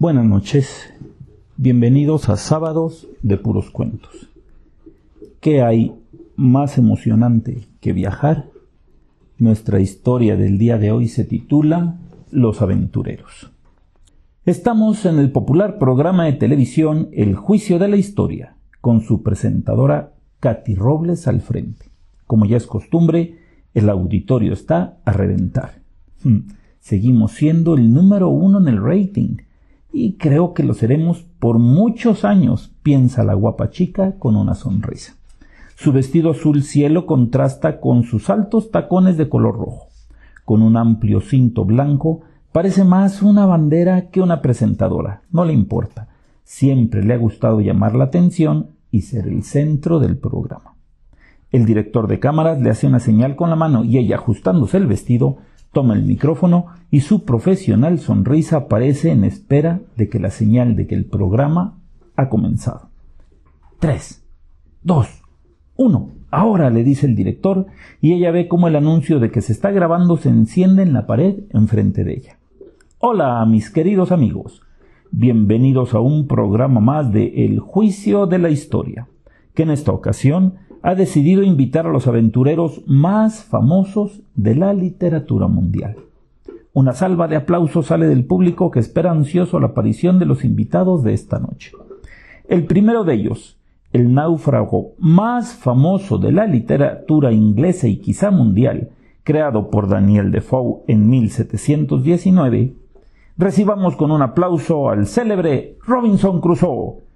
Buenas noches, bienvenidos a Sábados de Puros Cuentos. ¿Qué hay más emocionante que viajar? Nuestra historia del día de hoy se titula Los Aventureros. Estamos en el popular programa de televisión El Juicio de la Historia, con su presentadora Katy Robles al frente. Como ya es costumbre, el auditorio está a reventar. Hmm, seguimos siendo el número uno en el rating y creo que lo seremos por muchos años, piensa la guapa chica con una sonrisa. Su vestido azul cielo contrasta con sus altos tacones de color rojo. Con un amplio cinto blanco, parece más una bandera que una presentadora. No le importa. Siempre le ha gustado llamar la atención y ser el centro del programa. El director de cámaras le hace una señal con la mano y ella, ajustándose el vestido, toma el micrófono y su profesional sonrisa aparece en espera de que la señal de que el programa ha comenzado. Tres, dos, uno. Ahora le dice el director y ella ve cómo el anuncio de que se está grabando se enciende en la pared enfrente de ella. Hola, mis queridos amigos. Bienvenidos a un programa más de El Juicio de la Historia, que en esta ocasión ha decidido invitar a los aventureros más famosos de la literatura mundial. Una salva de aplausos sale del público que espera ansioso la aparición de los invitados de esta noche. El primero de ellos, el náufrago más famoso de la literatura inglesa y quizá mundial, creado por Daniel Defoe en 1719, recibamos con un aplauso al célebre Robinson Crusoe,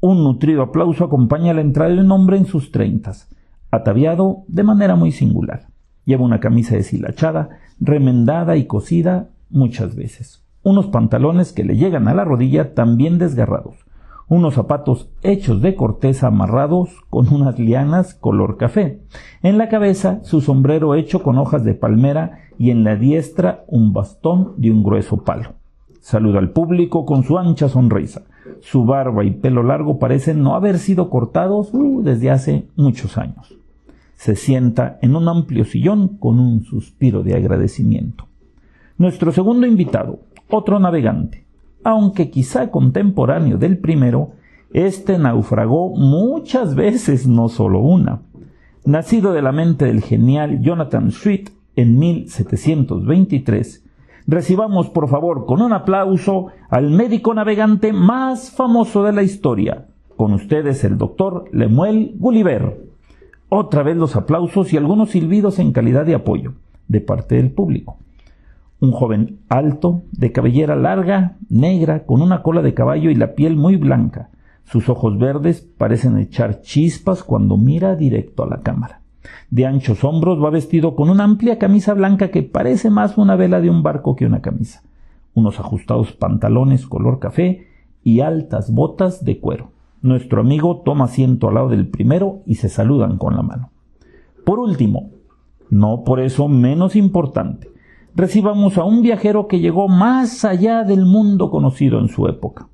un nutrido aplauso acompaña la entrada de un hombre en sus treintas, ataviado de manera muy singular. Lleva una camisa deshilachada, remendada y cosida muchas veces, unos pantalones que le llegan a la rodilla también desgarrados, unos zapatos hechos de corteza amarrados con unas lianas color café, en la cabeza su sombrero hecho con hojas de palmera y en la diestra un bastón de un grueso palo. Saluda al público con su ancha sonrisa. Su barba y pelo largo parecen no haber sido cortados uh, desde hace muchos años. Se sienta en un amplio sillón con un suspiro de agradecimiento. Nuestro segundo invitado, otro navegante, aunque quizá contemporáneo del primero, este naufragó muchas veces, no solo una. Nacido de la mente del genial Jonathan Sweet en 1723, recibamos por favor con un aplauso al médico navegante más famoso de la historia. Con ustedes el doctor Lemuel Gulliver. Otra vez los aplausos y algunos silbidos en calidad de apoyo de parte del público. Un joven alto, de cabellera larga, negra, con una cola de caballo y la piel muy blanca. Sus ojos verdes parecen echar chispas cuando mira directo a la cámara de anchos hombros, va vestido con una amplia camisa blanca que parece más una vela de un barco que una camisa, unos ajustados pantalones color café y altas botas de cuero. Nuestro amigo toma asiento al lado del primero y se saludan con la mano. Por último, no por eso menos importante, recibamos a un viajero que llegó más allá del mundo conocido en su época.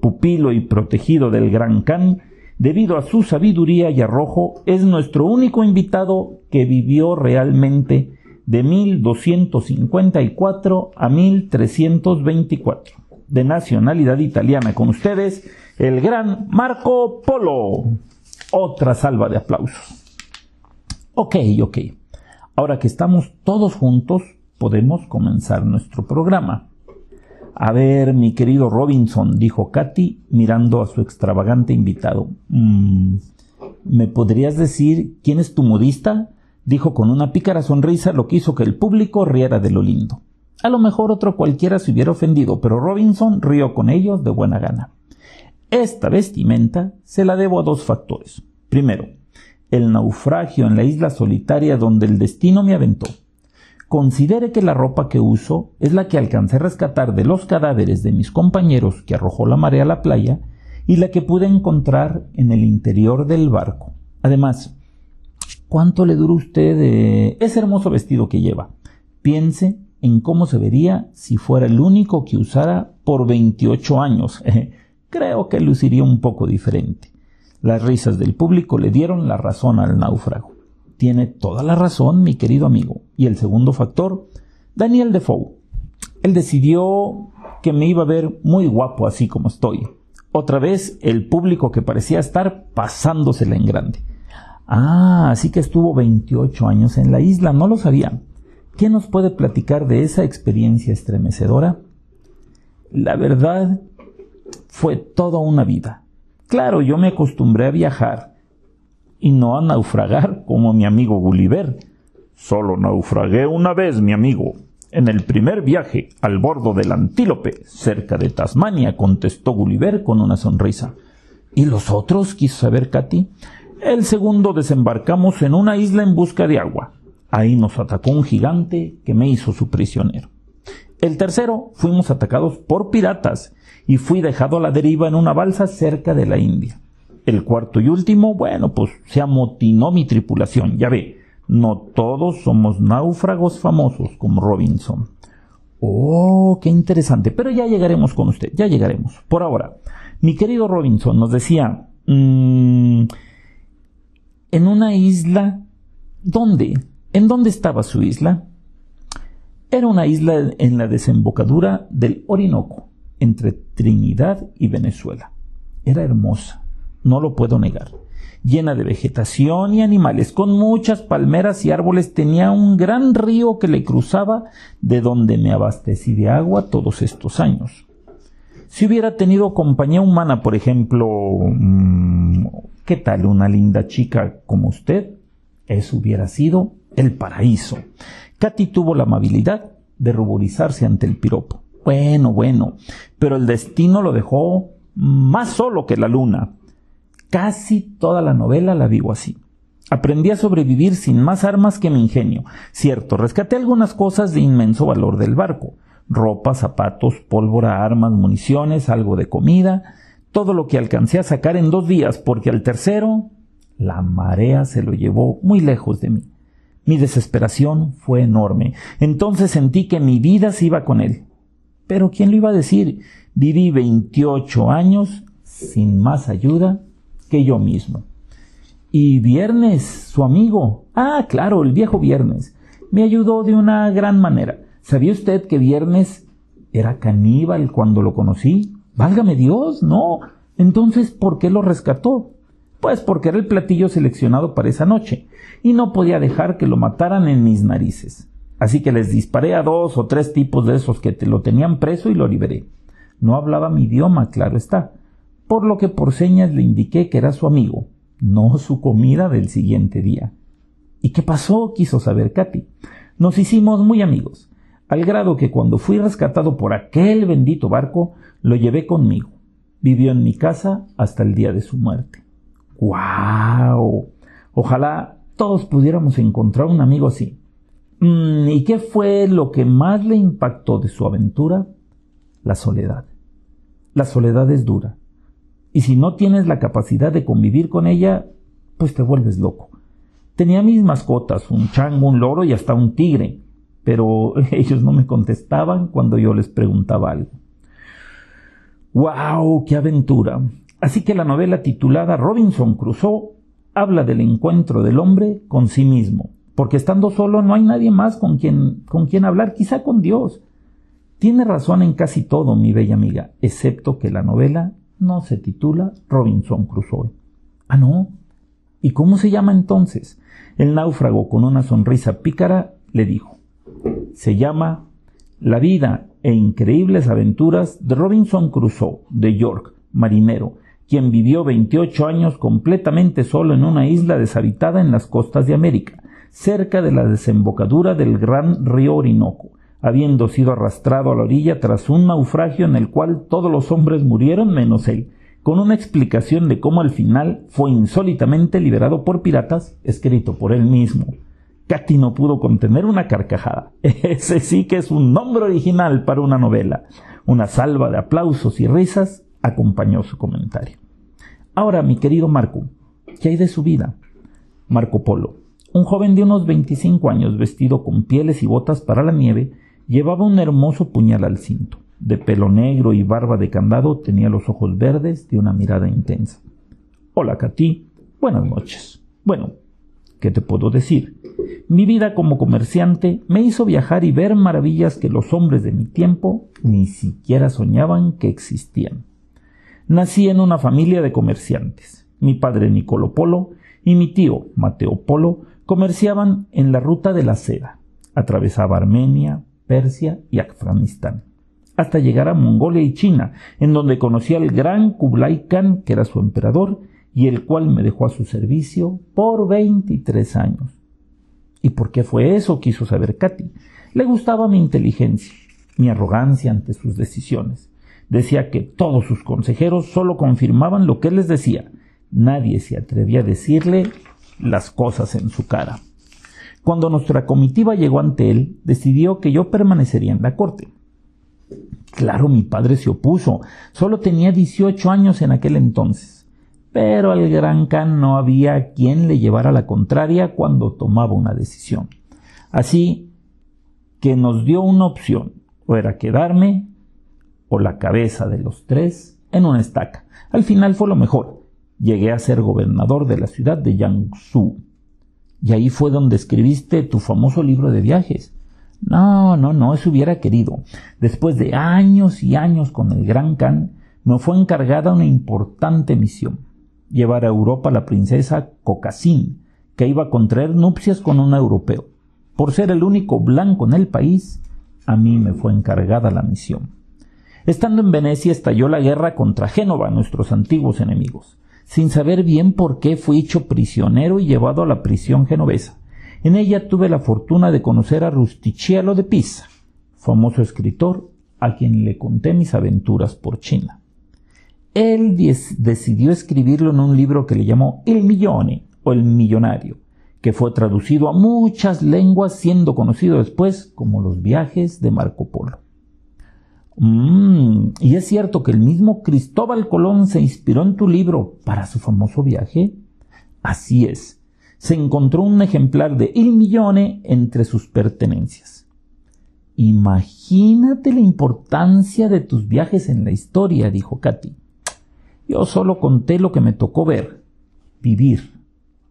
Pupilo y protegido del gran Khan, debido a su sabiduría y arrojo, es nuestro único invitado que vivió realmente de 1254 a 1324, de nacionalidad italiana. Con ustedes, el gran Marco Polo. Otra salva de aplausos. Ok, ok. Ahora que estamos todos juntos, podemos comenzar nuestro programa. A ver, mi querido Robinson, dijo Katy, mirando a su extravagante invitado. Mm, ¿Me podrías decir quién es tu modista? dijo con una pícara sonrisa, lo que hizo que el público riera de lo lindo. A lo mejor otro cualquiera se hubiera ofendido, pero Robinson rió con ellos de buena gana. Esta vestimenta se la debo a dos factores. Primero, el naufragio en la isla solitaria donde el destino me aventó. Considere que la ropa que uso es la que alcancé a rescatar de los cadáveres de mis compañeros que arrojó la marea a la playa y la que pude encontrar en el interior del barco. Además, ¿cuánto le dura usted ese hermoso vestido que lleva? Piense en cómo se vería si fuera el único que usara por 28 años. Creo que luciría un poco diferente. Las risas del público le dieron la razón al náufrago. Tiene toda la razón, mi querido amigo. Y el segundo factor, Daniel Defoe. Él decidió que me iba a ver muy guapo así como estoy. Otra vez el público que parecía estar pasándosela en grande. Ah, así que estuvo 28 años en la isla, no lo sabía. ¿Qué nos puede platicar de esa experiencia estremecedora? La verdad, fue toda una vida. Claro, yo me acostumbré a viajar y no a naufragar como mi amigo Gulliver. Solo naufragué una vez, mi amigo. En el primer viaje al bordo del Antílope, cerca de Tasmania, contestó Gulliver con una sonrisa. ¿Y los otros? quiso saber Katy. El segundo desembarcamos en una isla en busca de agua. Ahí nos atacó un gigante que me hizo su prisionero. El tercero fuimos atacados por piratas y fui dejado a la deriva en una balsa cerca de la India. El cuarto y último, bueno, pues se amotinó mi tripulación, ya ve, no todos somos náufragos famosos como Robinson. Oh, qué interesante, pero ya llegaremos con usted, ya llegaremos. Por ahora, mi querido Robinson nos decía, mm, en una isla, ¿dónde? ¿En dónde estaba su isla? Era una isla en la desembocadura del Orinoco, entre Trinidad y Venezuela. Era hermosa, no lo puedo negar. Llena de vegetación y animales, con muchas palmeras y árboles, tenía un gran río que le cruzaba, de donde me abastecí de agua todos estos años. Si hubiera tenido compañía humana, por ejemplo, mm, ¿qué tal una linda chica como usted? Eso hubiera sido el paraíso. Katy tuvo la amabilidad de ruborizarse ante el piropo. Bueno, bueno, pero el destino lo dejó más solo que la luna. Casi toda la novela la vivo así. Aprendí a sobrevivir sin más armas que mi ingenio. Cierto, rescaté algunas cosas de inmenso valor del barco. Ropa, zapatos, pólvora, armas, municiones, algo de comida, todo lo que alcancé a sacar en dos días, porque al tercero la marea se lo llevó muy lejos de mí. Mi desesperación fue enorme. Entonces sentí que mi vida se iba con él. Pero ¿quién lo iba a decir? Viví 28 años sin más ayuda que yo mismo. Y Viernes, su amigo, ah, claro, el viejo Viernes, me ayudó de una gran manera. ¿Sabía usted que Viernes era caníbal cuando lo conocí? Válgame Dios, no. Entonces, ¿por qué lo rescató? Pues porque era el platillo seleccionado para esa noche, y no podía dejar que lo mataran en mis narices. Así que les disparé a dos o tres tipos de esos que te lo tenían preso y lo liberé. No hablaba mi idioma, claro está, por lo que por señas le indiqué que era su amigo, no su comida del siguiente día. ¿Y qué pasó? quiso saber Katy. Nos hicimos muy amigos, al grado que cuando fui rescatado por aquel bendito barco, lo llevé conmigo. Vivió en mi casa hasta el día de su muerte. ¡Wow! Ojalá todos pudiéramos encontrar un amigo así. Mm, ¿Y qué fue lo que más le impactó de su aventura? La soledad. La soledad es dura. Y si no tienes la capacidad de convivir con ella, pues te vuelves loco. Tenía mis mascotas, un chango, un loro y hasta un tigre, pero ellos no me contestaban cuando yo les preguntaba algo. ¡Wow! ¡Qué aventura! Así que la novela titulada Robinson Crusoe habla del encuentro del hombre con sí mismo, porque estando solo no hay nadie más con quien, con quien hablar, quizá con Dios. Tiene razón en casi todo, mi bella amiga, excepto que la novela no se titula Robinson Crusoe. Ah, no. ¿Y cómo se llama entonces? El náufrago con una sonrisa pícara le dijo. Se llama La vida e increíbles aventuras de Robinson Crusoe, de York, marinero, quien vivió 28 años completamente solo en una isla deshabitada en las costas de América, cerca de la desembocadura del gran río Orinoco, habiendo sido arrastrado a la orilla tras un naufragio en el cual todos los hombres murieron menos él, con una explicación de cómo al final fue insólitamente liberado por piratas, escrito por él mismo. Katy no pudo contener una carcajada. Ese sí que es un nombre original para una novela. Una salva de aplausos y risas acompañó su comentario. Ahora, mi querido Marco, ¿qué hay de su vida? Marco Polo, un joven de unos 25 años vestido con pieles y botas para la nieve, llevaba un hermoso puñal al cinto. De pelo negro y barba de candado, tenía los ojos verdes de una mirada intensa. Hola, Katy. Buenas noches. Bueno, ¿qué te puedo decir? Mi vida como comerciante me hizo viajar y ver maravillas que los hombres de mi tiempo ni siquiera soñaban que existían. Nací en una familia de comerciantes. Mi padre Nicolo Polo y mi tío Mateo Polo comerciaban en la ruta de la seda. Atravesaba Armenia, Persia y Afganistán, hasta llegar a Mongolia y China, en donde conocí al gran Kublai Khan, que era su emperador, y el cual me dejó a su servicio por 23 años. ¿Y por qué fue eso? quiso saber Katy. Le gustaba mi inteligencia, mi arrogancia ante sus decisiones. Decía que todos sus consejeros solo confirmaban lo que él les decía. Nadie se atrevía a decirle las cosas en su cara. Cuando nuestra comitiva llegó ante él, decidió que yo permanecería en la corte. Claro, mi padre se opuso. Solo tenía 18 años en aquel entonces pero al gran Khan no había quien le llevara la contraria cuando tomaba una decisión. Así que nos dio una opción, o era quedarme o la cabeza de los tres en una estaca. Al final fue lo mejor. Llegué a ser gobernador de la ciudad de Yangsu. Y ahí fue donde escribiste tu famoso libro de viajes. No, no, no, eso hubiera querido. Después de años y años con el Gran Khan, me fue encargada una importante misión llevar a Europa a la princesa Cocasín, que iba a contraer nupcias con un europeo. Por ser el único blanco en el país, a mí me fue encargada la misión. Estando en Venecia estalló la guerra contra Génova, nuestros antiguos enemigos. Sin saber bien por qué fui hecho prisionero y llevado a la prisión genovesa. En ella tuve la fortuna de conocer a Rustichello de Pisa, famoso escritor a quien le conté mis aventuras por China él decidió escribirlo en un libro que le llamó El Millone o El Millonario, que fue traducido a muchas lenguas siendo conocido después como los viajes de Marco Polo. Mm, ¿Y es cierto que el mismo Cristóbal Colón se inspiró en tu libro para su famoso viaje? Así es. Se encontró un ejemplar de Il Millone entre sus pertenencias. Imagínate la importancia de tus viajes en la historia, dijo Katy. Yo solo conté lo que me tocó ver, vivir.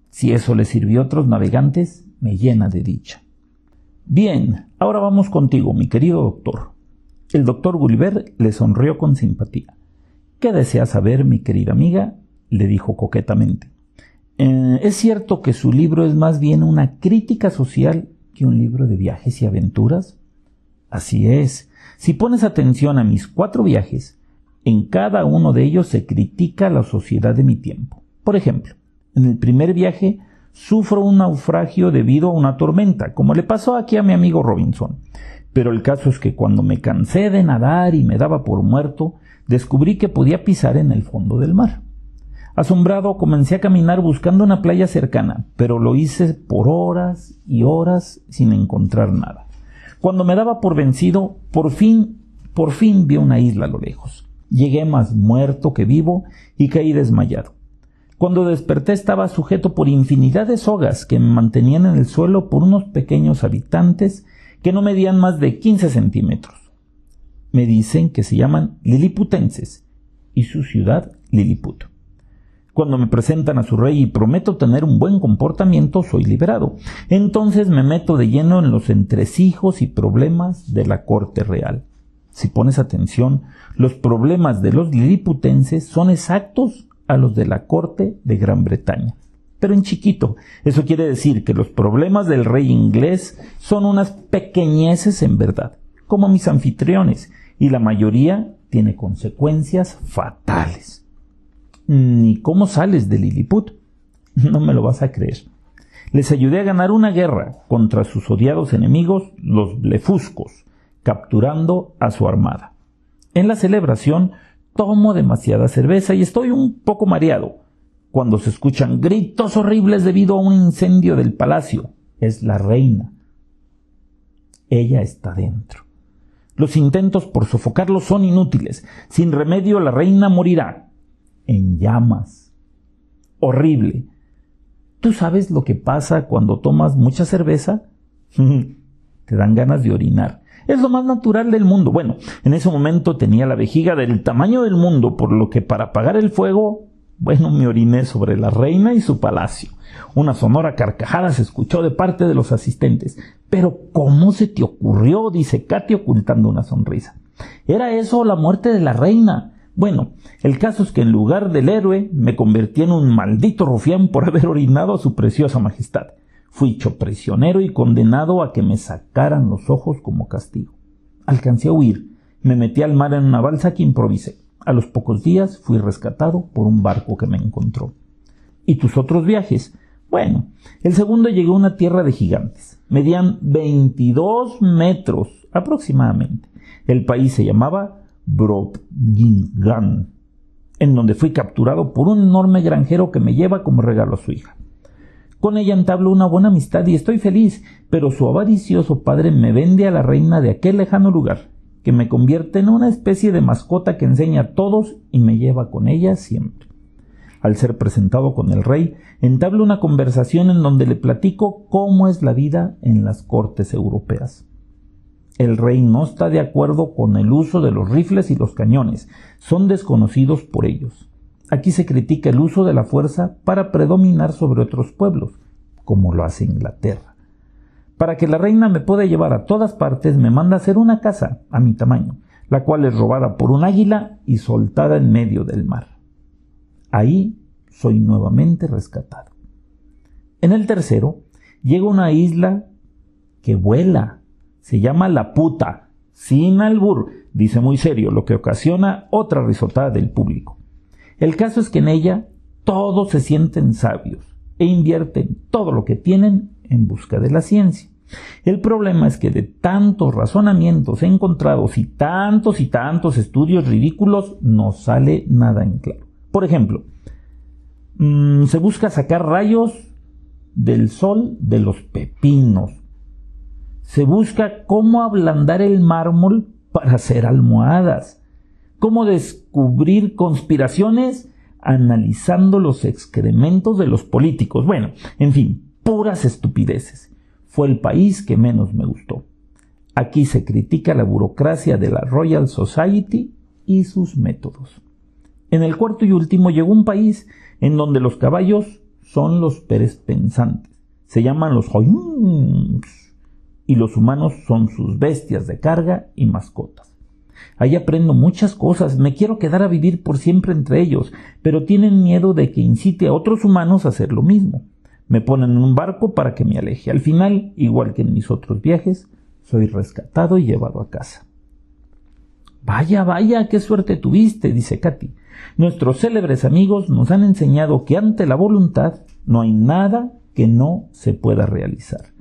Si eso le sirvió a otros navegantes, me llena de dicha. Bien, ahora vamos contigo, mi querido doctor. El doctor Gulliver le sonrió con simpatía. ¿Qué desea saber, mi querida amiga? le dijo coquetamente. Eh, es cierto que su libro es más bien una crítica social que un libro de viajes y aventuras. Así es. Si pones atención a mis cuatro viajes, en cada uno de ellos se critica la sociedad de mi tiempo. Por ejemplo, en el primer viaje sufro un naufragio debido a una tormenta, como le pasó aquí a mi amigo Robinson. Pero el caso es que cuando me cansé de nadar y me daba por muerto, descubrí que podía pisar en el fondo del mar. Asombrado comencé a caminar buscando una playa cercana, pero lo hice por horas y horas sin encontrar nada. Cuando me daba por vencido, por fin, por fin vi una isla a lo lejos. Llegué más muerto que vivo y caí desmayado. Cuando desperté estaba sujeto por infinidad de sogas que me mantenían en el suelo por unos pequeños habitantes que no medían más de 15 centímetros. Me dicen que se llaman liliputenses y su ciudad Liliput. Cuando me presentan a su rey y prometo tener un buen comportamiento, soy liberado. Entonces me meto de lleno en los entresijos y problemas de la corte real. Si pones atención, los problemas de los liliputenses son exactos a los de la corte de Gran Bretaña. Pero en chiquito, eso quiere decir que los problemas del rey inglés son unas pequeñeces en verdad, como mis anfitriones, y la mayoría tiene consecuencias fatales. Ni cómo sales de Lilliput. No me lo vas a creer. Les ayudé a ganar una guerra contra sus odiados enemigos, los blefuscos, capturando a su armada. En la celebración tomo demasiada cerveza y estoy un poco mareado. Cuando se escuchan gritos horribles debido a un incendio del palacio, es la reina. Ella está dentro. Los intentos por sofocarlo son inútiles. Sin remedio la reina morirá. En llamas. Horrible. ¿Tú sabes lo que pasa cuando tomas mucha cerveza? Te dan ganas de orinar. Es lo más natural del mundo. Bueno, en ese momento tenía la vejiga del tamaño del mundo, por lo que para apagar el fuego Bueno, me oriné sobre la reina y su palacio. Una sonora carcajada se escuchó de parte de los asistentes. Pero ¿cómo se te ocurrió? dice Katy ocultando una sonrisa. ¿Era eso la muerte de la reina? Bueno, el caso es que en lugar del héroe me convertí en un maldito rufián por haber orinado a su preciosa majestad. Fui hecho prisionero y condenado a que me sacaran los ojos como castigo. Alcancé a huir. Me metí al mar en una balsa que improvisé. A los pocos días fui rescatado por un barco que me encontró. ¿Y tus otros viajes? Bueno, el segundo llegué a una tierra de gigantes. Medían 22 metros aproximadamente. El país se llamaba Brodgingan, en donde fui capturado por un enorme granjero que me lleva como regalo a su hija. Con ella entablo una buena amistad y estoy feliz, pero su avaricioso padre me vende a la reina de aquel lejano lugar, que me convierte en una especie de mascota que enseña a todos y me lleva con ella siempre. Al ser presentado con el rey, entablo una conversación en donde le platico cómo es la vida en las cortes europeas. El rey no está de acuerdo con el uso de los rifles y los cañones, son desconocidos por ellos. Aquí se critica el uso de la fuerza para predominar sobre otros pueblos, como lo hace Inglaterra. Para que la reina me pueda llevar a todas partes, me manda hacer una casa a mi tamaño, la cual es robada por un águila y soltada en medio del mar. Ahí soy nuevamente rescatado. En el tercero, llega una isla que vuela. Se llama La Puta, sin albur, dice muy serio, lo que ocasiona otra risotada del público. El caso es que en ella todos se sienten sabios e invierten todo lo que tienen en busca de la ciencia. El problema es que de tantos razonamientos encontrados y tantos y tantos estudios ridículos no sale nada en claro. Por ejemplo, mm, se busca sacar rayos del sol de los pepinos. Se busca cómo ablandar el mármol para hacer almohadas cómo descubrir conspiraciones analizando los excrementos de los políticos. Bueno, en fin, puras estupideces. Fue el país que menos me gustó. Aquí se critica la burocracia de la Royal Society y sus métodos. En el cuarto y último llegó un país en donde los caballos son los peres pensantes. Se llaman los hoyungs y los humanos son sus bestias de carga y mascotas. Ahí aprendo muchas cosas, me quiero quedar a vivir por siempre entre ellos, pero tienen miedo de que incite a otros humanos a hacer lo mismo. Me ponen en un barco para que me aleje. Al final, igual que en mis otros viajes, soy rescatado y llevado a casa. Vaya, vaya, qué suerte tuviste, dice Katy. Nuestros célebres amigos nos han enseñado que ante la voluntad no hay nada que no se pueda realizar.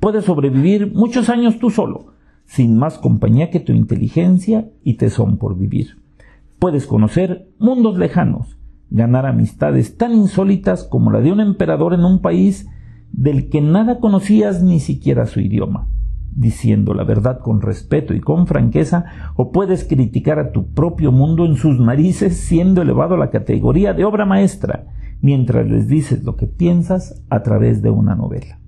Puedes sobrevivir muchos años tú solo, sin más compañía que tu inteligencia y tesón por vivir. Puedes conocer mundos lejanos, ganar amistades tan insólitas como la de un emperador en un país del que nada conocías ni siquiera su idioma, diciendo la verdad con respeto y con franqueza, o puedes criticar a tu propio mundo en sus narices siendo elevado a la categoría de obra maestra, mientras les dices lo que piensas a través de una novela.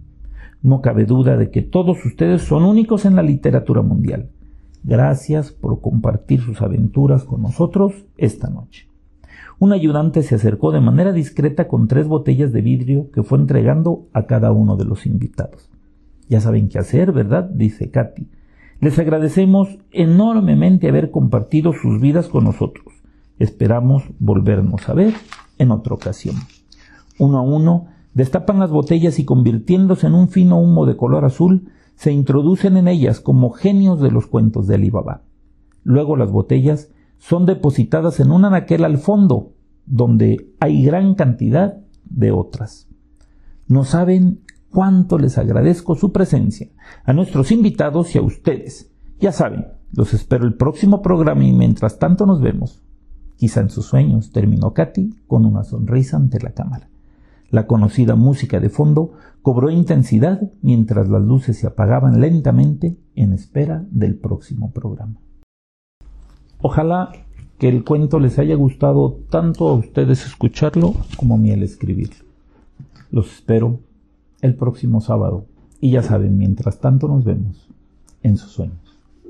No cabe duda de que todos ustedes son únicos en la literatura mundial. Gracias por compartir sus aventuras con nosotros esta noche. Un ayudante se acercó de manera discreta con tres botellas de vidrio que fue entregando a cada uno de los invitados. Ya saben qué hacer, ¿verdad? dice Katy. Les agradecemos enormemente haber compartido sus vidas con nosotros. Esperamos volvernos a ver en otra ocasión. Uno a uno, Destapan las botellas y convirtiéndose en un fino humo de color azul, se introducen en ellas como genios de los cuentos de Alibaba. Luego las botellas son depositadas en un anaquel al fondo, donde hay gran cantidad de otras. No saben cuánto les agradezco su presencia, a nuestros invitados y a ustedes. Ya saben, los espero el próximo programa y mientras tanto nos vemos. Quizá en sus sueños, terminó Katy con una sonrisa ante la cámara. La conocida música de fondo cobró intensidad mientras las luces se apagaban lentamente en espera del próximo programa. Ojalá que el cuento les haya gustado tanto a ustedes escucharlo como a mí el escribirlo. Los espero el próximo sábado y ya saben, mientras tanto nos vemos en sus sueños.